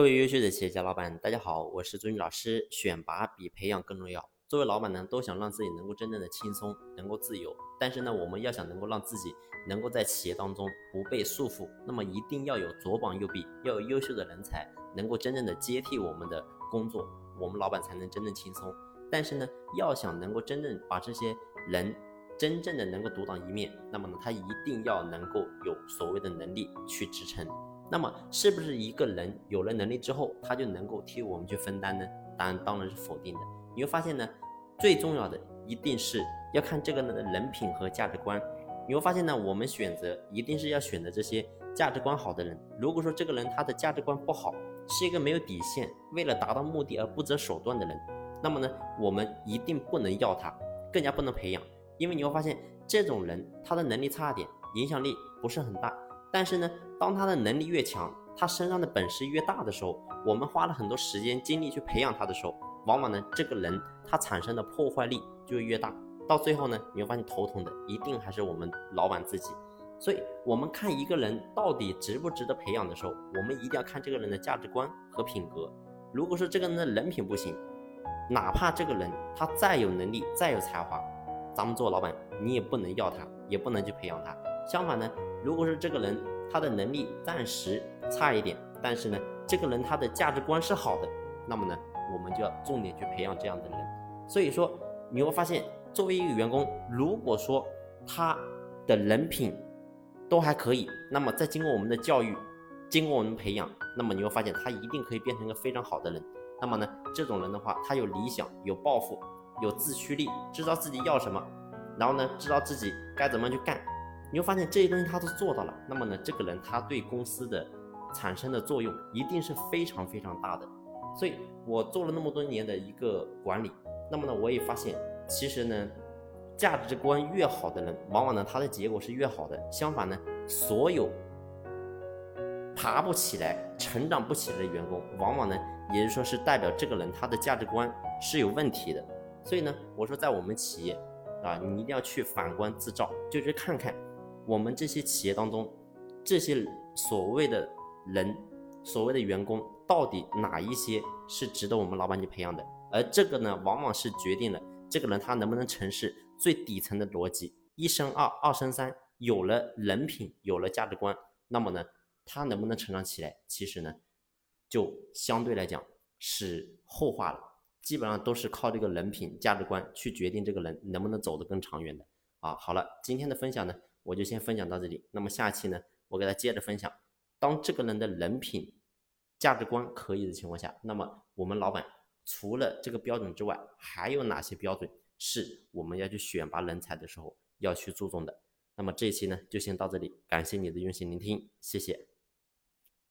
各位优秀的企业家老板，大家好，我是朱军老师。选拔比培养更重要。作为老板呢，都想让自己能够真正的轻松，能够自由。但是呢，我们要想能够让自己能够在企业当中不被束缚，那么一定要有左膀右臂，要有优秀的人才，能够真正的接替我们的工作，我们老板才能真正轻松。但是呢，要想能够真正把这些人真正的能够独当一面，那么呢，他一定要能够有所谓的能力去支撑。那么，是不是一个人有了能力之后，他就能够替我们去分担呢？答案当然是否定的。你会发现呢，最重要的一定是要看这个人的人品和价值观。你会发现呢，我们选择一定是要选择这些价值观好的人。如果说这个人他的价值观不好，是一个没有底线，为了达到目的而不择手段的人，那么呢，我们一定不能要他，更加不能培养。因为你会发现，这种人他的能力差点，影响力不是很大。但是呢，当他的能力越强，他身上的本事越大的时候，我们花了很多时间精力去培养他的时候，往往呢，这个人他产生的破坏力就越大。到最后呢，你会发现头疼的一定还是我们老板自己。所以，我们看一个人到底值不值得培养的时候，我们一定要看这个人的价值观和品格。如果说这个人的人品不行，哪怕这个人他再有能力、再有才华，咱们做老板你也不能要他，也不能去培养他。相反呢。如果是这个人，他的能力暂时差一点，但是呢，这个人他的价值观是好的，那么呢，我们就要重点去培养这样的人。所以说，你会发现，作为一个员工，如果说他的人品都还可以，那么再经过我们的教育，经过我们培养，那么你会发现他一定可以变成一个非常好的人。那么呢，这种人的话，他有理想、有抱负、有自驱力，知道自己要什么，然后呢，知道自己该怎么去干。你会发现这些东西他都做到了，那么呢，这个人他对公司的产生的作用一定是非常非常大的。所以我做了那么多年的一个管理，那么呢，我也发现，其实呢，价值观越好的人，往往呢他的结果是越好的。相反呢，所有爬不起来、成长不起来的员工，往往呢，也就是说是代表这个人他的价值观是有问题的。所以呢，我说在我们企业啊，你一定要去反观自照，就去看看。我们这些企业当中，这些所谓的人，所谓的员工，到底哪一些是值得我们老板去培养的？而这个呢，往往是决定了这个人他能不能成事最底层的逻辑。一生二，二生三，有了人品，有了价值观，那么呢，他能不能成长起来？其实呢，就相对来讲是后话了。基本上都是靠这个人品、价值观去决定这个人能不能走得更长远的。啊，好了，今天的分享呢。我就先分享到这里。那么下期呢，我给他接着分享。当这个人的人品、价值观可以的情况下，那么我们老板除了这个标准之外，还有哪些标准是我们要去选拔人才的时候要去注重的？那么这一期呢，就先到这里。感谢你的用心聆听，谢谢。